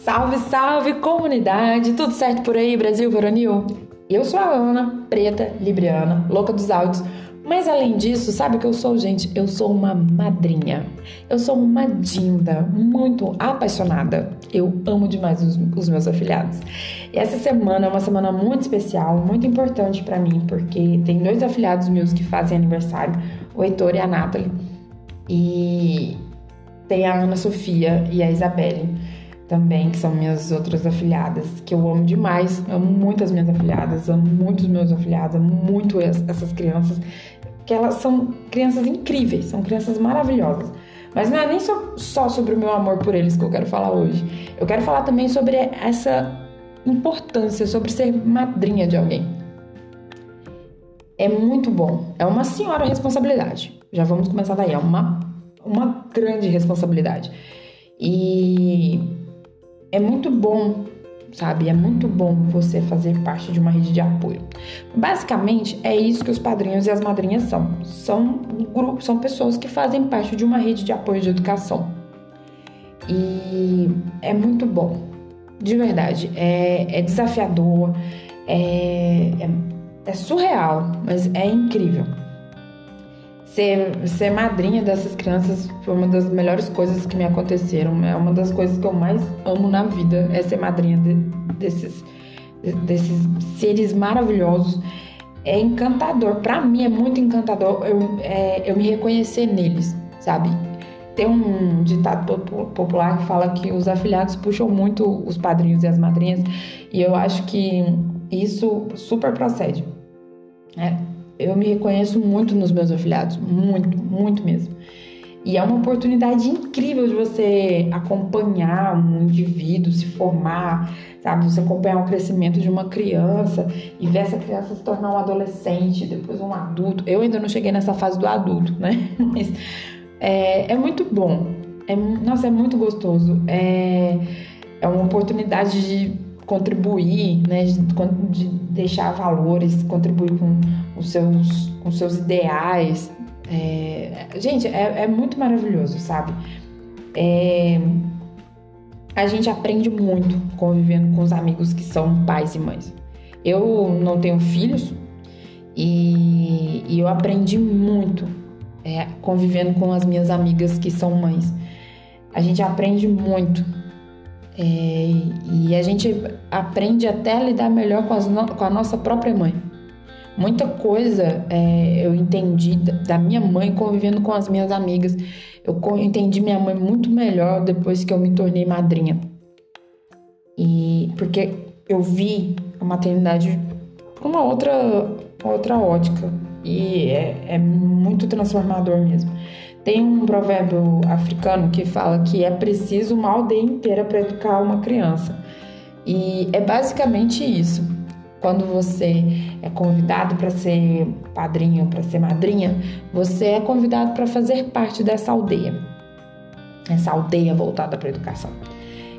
Salve, salve comunidade! Tudo certo por aí, Brasil Veronil? Eu sou a Ana, preta, libriana, louca dos áudios. Mas além disso, sabe o que eu sou, gente? Eu sou uma madrinha. Eu sou uma dinda, muito apaixonada. Eu amo demais os, os meus afilhados. E essa semana é uma semana muito especial, muito importante para mim, porque tem dois afilhados meus que fazem aniversário, o Heitor e a Nathalie. E tem a Ana Sofia e a Isabelle também, que são minhas outras afilhadas, que eu amo demais, amo muito as minhas afilhadas, amo muito os meus afilhados, amo muito essas crianças, que elas são crianças incríveis, são crianças maravilhosas. Mas não é nem só, só sobre o meu amor por eles que eu quero falar hoje. Eu quero falar também sobre essa importância, sobre ser madrinha de alguém. É muito bom, é uma senhora responsabilidade. Já vamos começar daí, é uma, uma grande responsabilidade. E é muito bom, sabe? É muito bom você fazer parte de uma rede de apoio. Basicamente, é isso que os padrinhos e as madrinhas são. São grupos, são pessoas que fazem parte de uma rede de apoio de educação. E é muito bom, de verdade. É, é desafiador, é, é, é surreal, mas é incrível. Ser, ser madrinha dessas crianças foi uma das melhores coisas que me aconteceram. É uma das coisas que eu mais amo na vida, é ser madrinha de, desses, desses seres maravilhosos. É encantador, para mim é muito encantador eu, é, eu me reconhecer neles, sabe? Tem um ditado popular que fala que os afilhados puxam muito os padrinhos e as madrinhas, e eu acho que isso super procede. É, eu me reconheço muito nos meus afiliados, muito, muito mesmo. E é uma oportunidade incrível de você acompanhar um indivíduo se formar, sabe? Você acompanhar o crescimento de uma criança e ver essa criança se tornar um adolescente, depois um adulto. Eu ainda não cheguei nessa fase do adulto, né? Mas é, é muito bom. É, nossa, é muito gostoso. É, é uma oportunidade de contribuir, né, de, de deixar valores, contribuir com os seus, com seus ideais. É, gente, é, é, muito maravilhoso, sabe? É, a gente aprende muito convivendo com os amigos que são pais e mães. Eu não tenho filhos e, e eu aprendi muito é, convivendo com as minhas amigas que são mães. A gente aprende muito é, e a gente aprende até a lidar melhor com, no, com a nossa própria mãe. Muita coisa é, eu entendi da minha mãe convivendo com as minhas amigas. Eu entendi minha mãe muito melhor depois que eu me tornei madrinha. E porque eu vi a maternidade por uma outra, outra ótica. E é, é muito transformador mesmo. Tem um provérbio africano que fala que é preciso uma aldeia inteira para educar uma criança. E é basicamente isso. Quando você é convidado para ser padrinho, para ser madrinha, você é convidado para fazer parte dessa aldeia. Essa aldeia voltada para a educação.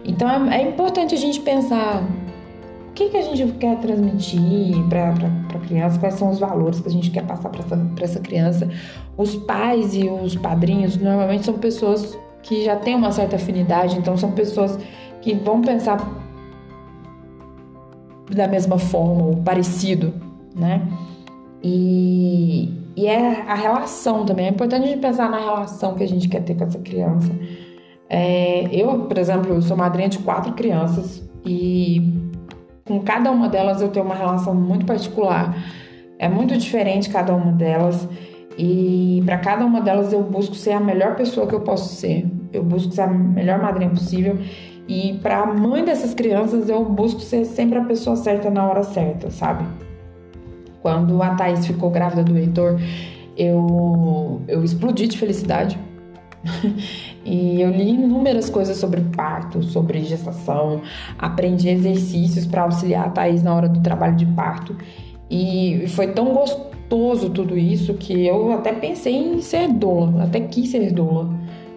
Então é, é importante a gente pensar o que, que a gente quer transmitir para a criança, quais são os valores que a gente quer passar para essa, essa criança. Os pais e os padrinhos normalmente são pessoas que já têm uma certa afinidade, então são pessoas que vão pensar da mesma forma ou parecido, né? E, e é a relação também. É importante a gente pensar na relação que a gente quer ter com essa criança. É, eu, por exemplo, sou madrinha de quatro crianças e com cada uma delas eu tenho uma relação muito particular. É muito diferente cada uma delas. E para cada uma delas eu busco ser a melhor pessoa que eu posso ser. Eu busco ser a melhor madrinha possível. E para a mãe dessas crianças eu busco ser sempre a pessoa certa na hora certa, sabe? Quando a Thaís ficou grávida do Heitor, eu, eu explodi de felicidade e eu li inúmeras coisas sobre parto, sobre gestação, aprendi exercícios para auxiliar a Thaís na hora do trabalho de parto. E foi tão gostoso tudo isso que eu até pensei em ser doula, até quis ser doula,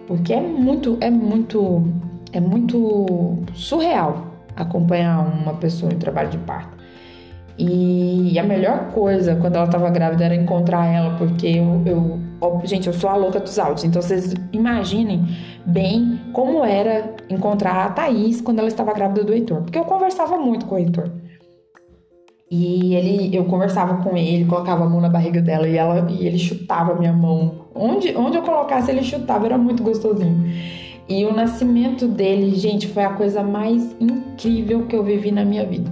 porque é muito, é muito, é muito surreal acompanhar uma pessoa em trabalho de parto. E a melhor coisa quando ela estava grávida era encontrar ela, porque eu, eu gente, eu sou a louca dos áudios, então vocês imaginem bem como era encontrar a Thaís quando ela estava grávida do Heitor, porque eu conversava muito com o Heitor. E ele, eu conversava com ele, colocava a mão na barriga dela e, ela, e ele chutava a minha mão. Onde, onde eu colocasse, ele chutava, era muito gostosinho. E o nascimento dele, gente, foi a coisa mais incrível que eu vivi na minha vida.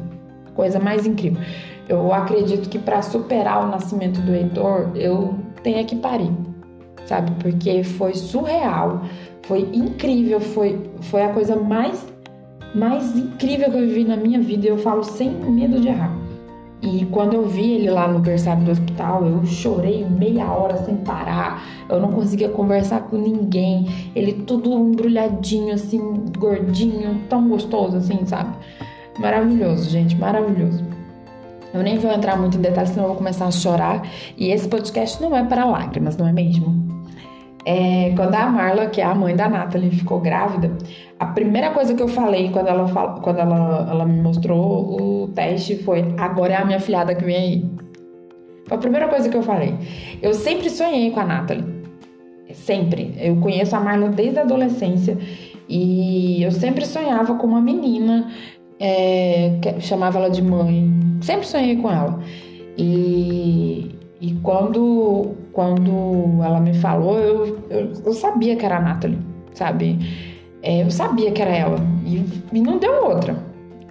Coisa mais incrível. Eu acredito que para superar o nascimento do Heitor, eu tenha que parir, sabe? Porque foi surreal, foi incrível, foi, foi a coisa mais, mais incrível que eu vivi na minha vida e eu falo sem medo de errar. E quando eu vi ele lá no berçário do hospital, eu chorei meia hora sem parar. Eu não conseguia conversar com ninguém. Ele tudo embrulhadinho, assim, gordinho, tão gostoso, assim, sabe? Maravilhoso, gente, maravilhoso. Eu nem vou entrar muito em detalhes, senão eu vou começar a chorar. E esse podcast não é para lágrimas, não é mesmo? É, quando a Marla, que é a mãe da Nathalie, ficou grávida, a primeira coisa que eu falei quando ela, quando ela, ela me mostrou o teste foi: agora é a minha filhada que vem aí. Foi a primeira coisa que eu falei. Eu sempre sonhei com a Nathalie. Sempre. Eu conheço a Marla desde a adolescência e eu sempre sonhava com uma menina, é, chamava ela de mãe. Sempre sonhei com ela. E, e quando, quando ela me falou, eu, eu, eu sabia que era a Nathalie, sabe? É, eu sabia que era ela. E, e não deu outra,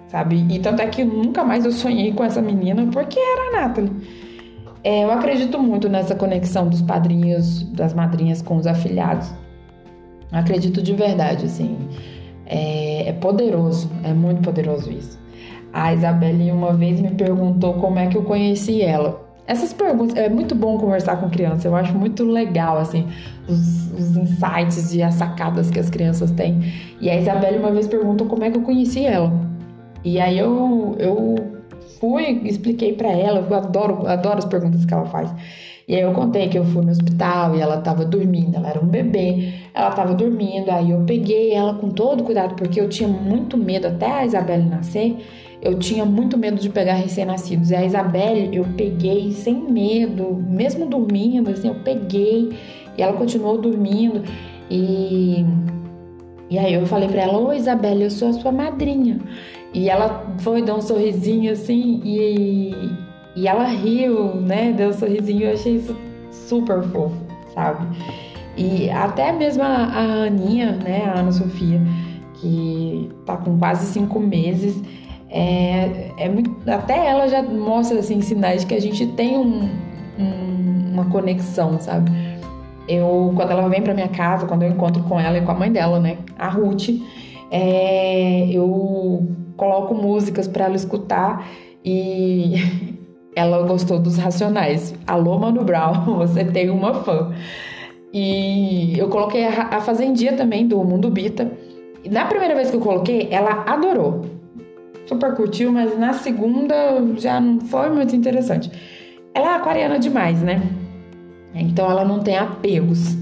sabe? E tanto é que nunca mais eu sonhei com essa menina porque era a Nathalie. É, eu acredito muito nessa conexão dos padrinhos, das madrinhas com os afilhados. Acredito de verdade, assim. É, é poderoso, é muito poderoso isso. A Isabelle uma vez me perguntou como é que eu conheci ela. Essas perguntas, é muito bom conversar com criança, eu acho muito legal, assim, os, os, insights e as sacadas que as crianças têm. E a Isabelle uma vez perguntou como é que eu conheci ela. E aí eu, eu fui, expliquei para ela, eu adoro, adoro as perguntas que ela faz. E aí eu contei que eu fui no hospital e ela tava dormindo, ela era um bebê, ela tava dormindo, aí eu peguei ela com todo cuidado, porque eu tinha muito medo até a Isabelle nascer eu tinha muito medo de pegar recém-nascidos. E a Isabelle, eu peguei sem medo, mesmo dormindo, assim, eu peguei e ela continuou dormindo. E, e aí eu falei para ela: Ô Isabelle, eu sou a sua madrinha. E ela foi dar um sorrisinho assim e, e ela riu, né? Deu um sorrisinho. Eu achei isso super fofo, sabe? E até mesmo a, a Aninha, né? A Ana Sofia, que tá com quase cinco meses é, é muito, até ela já mostra assim sinais que a gente tem um, um, uma conexão, sabe? Eu quando ela vem para minha casa, quando eu encontro com ela e com a mãe dela, né, a Ruth, é, eu coloco músicas para ela escutar e ela gostou dos Racionais. Alô, Mano Brown, você tem uma fã. E eu coloquei a, a Fazendinha também, do Mundo Bita. E na primeira vez que eu coloquei, ela adorou super curtiu, mas na segunda já não foi muito interessante. Ela é aquariana demais, né? Então ela não tem apegos.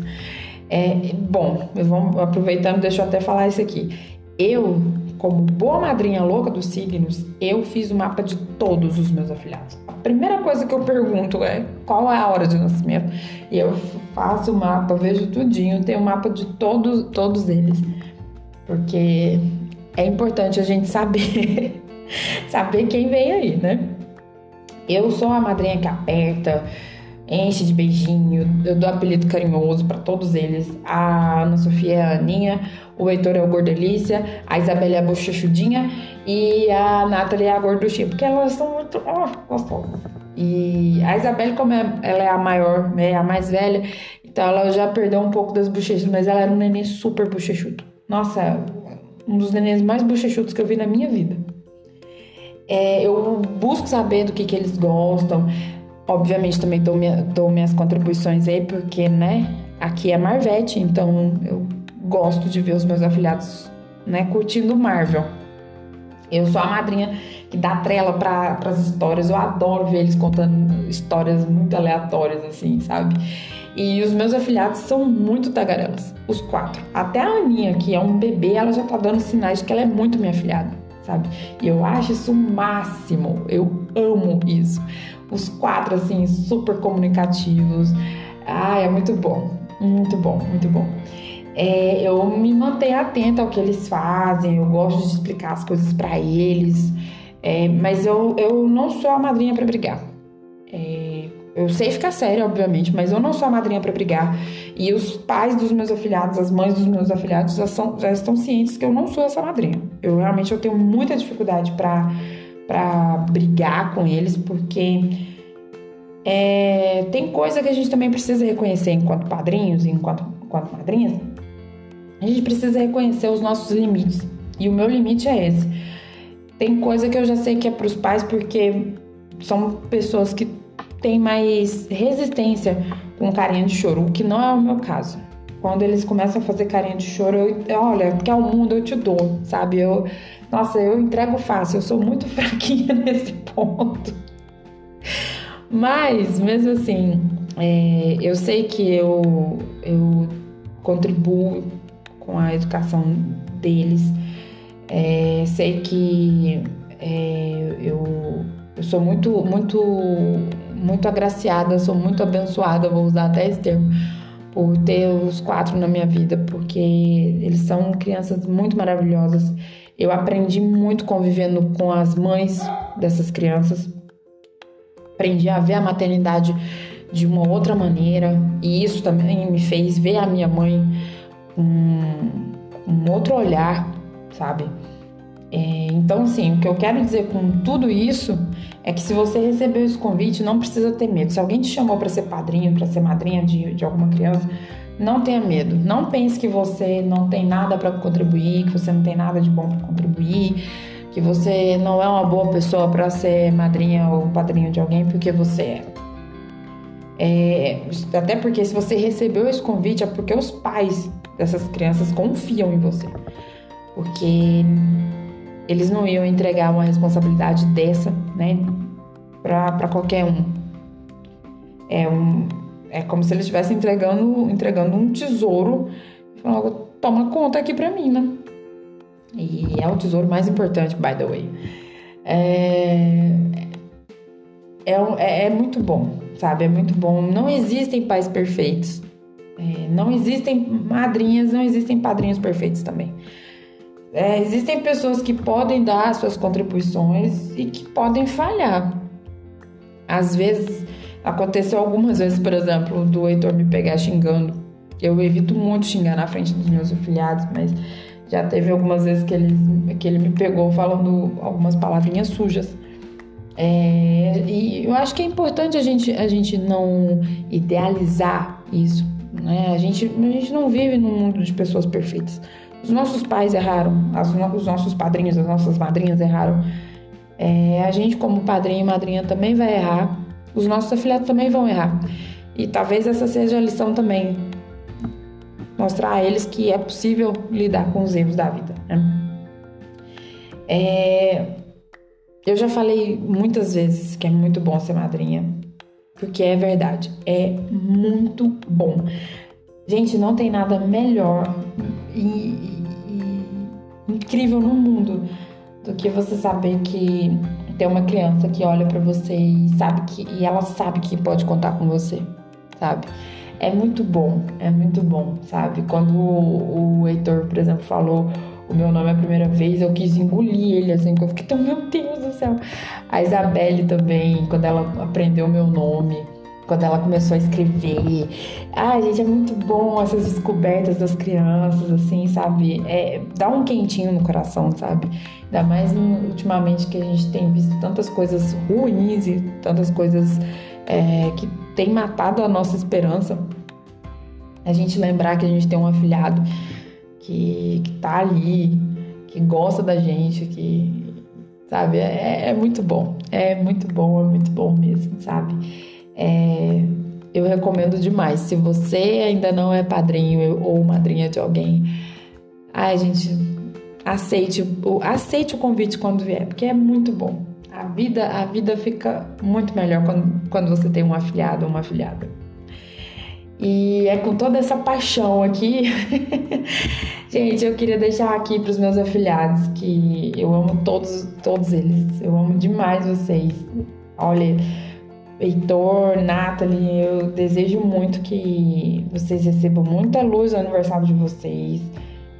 É, bom, vamos aproveitando, deixa eu até falar isso aqui. Eu, como boa madrinha louca dos signos, eu fiz o mapa de todos os meus afilhados. A primeira coisa que eu pergunto é qual é a hora de nascimento. E eu faço o mapa, vejo tudinho, tenho o mapa de todos, todos eles. Porque é importante a gente saber saber quem vem aí, né? Eu sou a madrinha que aperta, enche de beijinho, eu dou apelido carinhoso para todos eles. A Ana Sofia é a Aninha, o Heitor é o Gordelícia, a Isabela é a Bochechudinha e a Nathalie é a Gorduchinha, porque elas são muito oh, gostosas. E a Isabelle, como é, ela é a maior, né, a mais velha, então ela já perdeu um pouco das bochechas, mas ela era um neném super bochechudo. Nossa, um dos nenéns mais bochechudos que eu vi na minha vida. É, eu busco saber do que, que eles gostam. Obviamente também dou, minha, dou minhas contribuições aí, porque, né, aqui é Marvete, então eu gosto de ver os meus afiliados, né, curtindo Marvel. Eu sou a madrinha que dá trela para as histórias. Eu adoro ver eles contando histórias muito aleatórias, assim, sabe? E os meus afilhados são muito tagarelas, os quatro. Até a Aninha, que é um bebê, ela já tá dando sinais de que ela é muito minha afilhada, sabe? E eu acho isso o máximo, eu amo isso. Os quatro, assim, super comunicativos. Ah, é muito bom, muito bom, muito bom. É, eu me mantenho atenta ao que eles fazem, eu gosto de explicar as coisas para eles, é, mas eu, eu não sou a madrinha para brigar. É, eu sei ficar séria, obviamente, mas eu não sou a madrinha para brigar. E os pais dos meus afilhados, as mães dos meus afilhados já, são, já estão cientes que eu não sou essa madrinha. Eu realmente eu tenho muita dificuldade para brigar com eles, porque é, tem coisa que a gente também precisa reconhecer enquanto padrinhos, enquanto, enquanto madrinhas. A gente precisa reconhecer os nossos limites. E o meu limite é esse. Tem coisa que eu já sei que é para os pais, porque são pessoas que têm mais resistência com carinha de choro, o que não é o meu caso. Quando eles começam a fazer carinha de choro, eu, olha, é o mundo, eu te dou, sabe? Eu, nossa, eu entrego fácil, eu sou muito fraquinha nesse ponto. Mas, mesmo assim, é, eu sei que eu, eu contribuo com a educação deles. É, sei que é, eu, eu sou muito, muito, muito agraciada, sou muito abençoada, vou usar até esse termo, por ter os quatro na minha vida, porque eles são crianças muito maravilhosas. Eu aprendi muito convivendo com as mães dessas crianças aprendi a ver a maternidade de uma outra maneira e isso também me fez ver a minha mãe com um outro olhar, sabe? É, então, assim, o que eu quero dizer com tudo isso é que se você recebeu esse convite, não precisa ter medo. Se alguém te chamou para ser padrinho, para ser madrinha de, de alguma criança, não tenha medo. Não pense que você não tem nada para contribuir, que você não tem nada de bom para contribuir que você não é uma boa pessoa para ser madrinha ou padrinho de alguém porque você é. é. Até porque se você recebeu esse convite é porque os pais dessas crianças confiam em você. Porque eles não iam entregar uma responsabilidade dessa, né, para qualquer um. É, um. é como se eles estivessem entregando, entregando um tesouro. Falando, toma conta aqui para mim, né? E é o tesouro mais importante, by the way. É, é, é, é muito bom, sabe? É muito bom. Não existem pais perfeitos. É, não existem madrinhas, não existem padrinhos perfeitos também. É, existem pessoas que podem dar suas contribuições e que podem falhar. Às vezes, aconteceu algumas vezes, por exemplo, do Heitor me pegar xingando. Eu evito muito xingar na frente dos meus afiliados, mas já teve algumas vezes que ele, que ele me pegou falando algumas palavrinhas sujas. É, e eu acho que é importante a gente, a gente não idealizar isso. Né? A, gente, a gente não vive num mundo de pessoas perfeitas. Os nossos pais erraram, os nossos padrinhos, as nossas madrinhas erraram. É, a gente, como padrinho e madrinha, também vai errar. Os nossos afiliados também vão errar. E talvez essa seja a lição também mostrar a eles que é possível lidar com os erros da vida. Né? É, eu já falei muitas vezes que é muito bom ser madrinha, porque é verdade, é muito bom. Gente, não tem nada melhor e, e, e incrível no mundo do que você saber que tem uma criança que olha para você e sabe que e ela sabe que pode contar com você, sabe? é muito bom, é muito bom, sabe? Quando o, o Heitor, por exemplo, falou o meu nome a primeira vez, eu quis engolir ele, assim, eu fiquei tão, meu Deus do céu. A Isabelle também, quando ela aprendeu o meu nome, quando ela começou a escrever. Ai, gente, é muito bom essas descobertas das crianças, assim, sabe? É, dá um quentinho no coração, sabe? Ainda mais ultimamente que a gente tem visto tantas coisas ruins e tantas coisas é, que tem matado a nossa esperança. A gente lembrar que a gente tem um afilhado que, que tá ali, que gosta da gente, que, sabe, é, é muito bom. É muito bom, é muito bom mesmo, sabe? É, eu recomendo demais. Se você ainda não é padrinho ou madrinha de alguém, ai, gente, aceite, aceite o convite quando vier, porque é muito bom. A vida, a vida fica muito melhor quando, quando você tem um afiliado ou uma afiliada. E é com toda essa paixão aqui. Gente, eu queria deixar aqui para os meus afiliados que eu amo todos, todos eles. Eu amo demais vocês. Olha, Heitor, Nathalie, eu desejo muito que vocês recebam muita luz no aniversário de vocês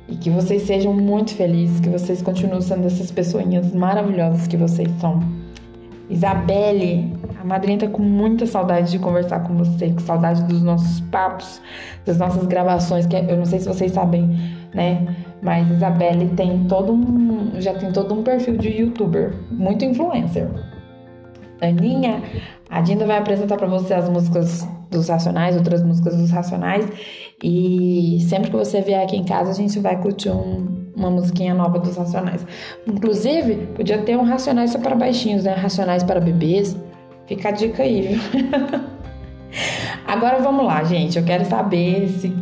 e que vocês sejam muito felizes, que vocês continuem sendo essas pessoinhas maravilhosas que vocês são. Isabelle, a madrinha tá com muita saudade de conversar com você, com saudade dos nossos papos, das nossas gravações, que eu não sei se vocês sabem, né? Mas Isabelle tem todo um, já tem todo um perfil de youtuber, muito influencer. Aninha, a Dinda vai apresentar para você as músicas dos Racionais, outras músicas dos Racionais. E sempre que você vier aqui em casa, a gente vai curtir um, uma musiquinha nova dos Racionais. Inclusive, podia ter um Racionais só para baixinhos, né? Racionais para bebês. Fica a dica aí, viu? Agora vamos lá, gente. Eu quero saber se,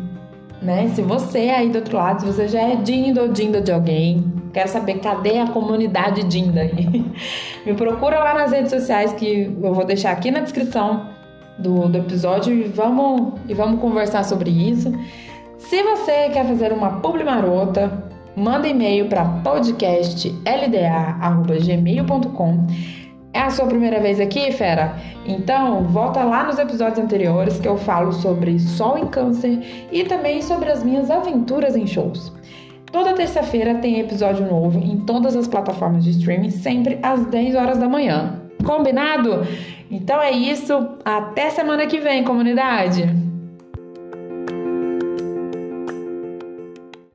né, se você aí do outro lado, se você já é Dinda ou Dinda de alguém, Quero saber cadê a comunidade Dinda. Me procura lá nas redes sociais que eu vou deixar aqui na descrição do, do episódio e vamos, e vamos conversar sobre isso. Se você quer fazer uma publi marota, manda e-mail para podcastlda@gmail.com. É a sua primeira vez aqui, fera? Então, volta lá nos episódios anteriores que eu falo sobre Sol em Câncer e também sobre as minhas aventuras em shows. Toda terça-feira tem episódio novo em todas as plataformas de streaming, sempre às 10 horas da manhã. Combinado? Então é isso. Até semana que vem, comunidade!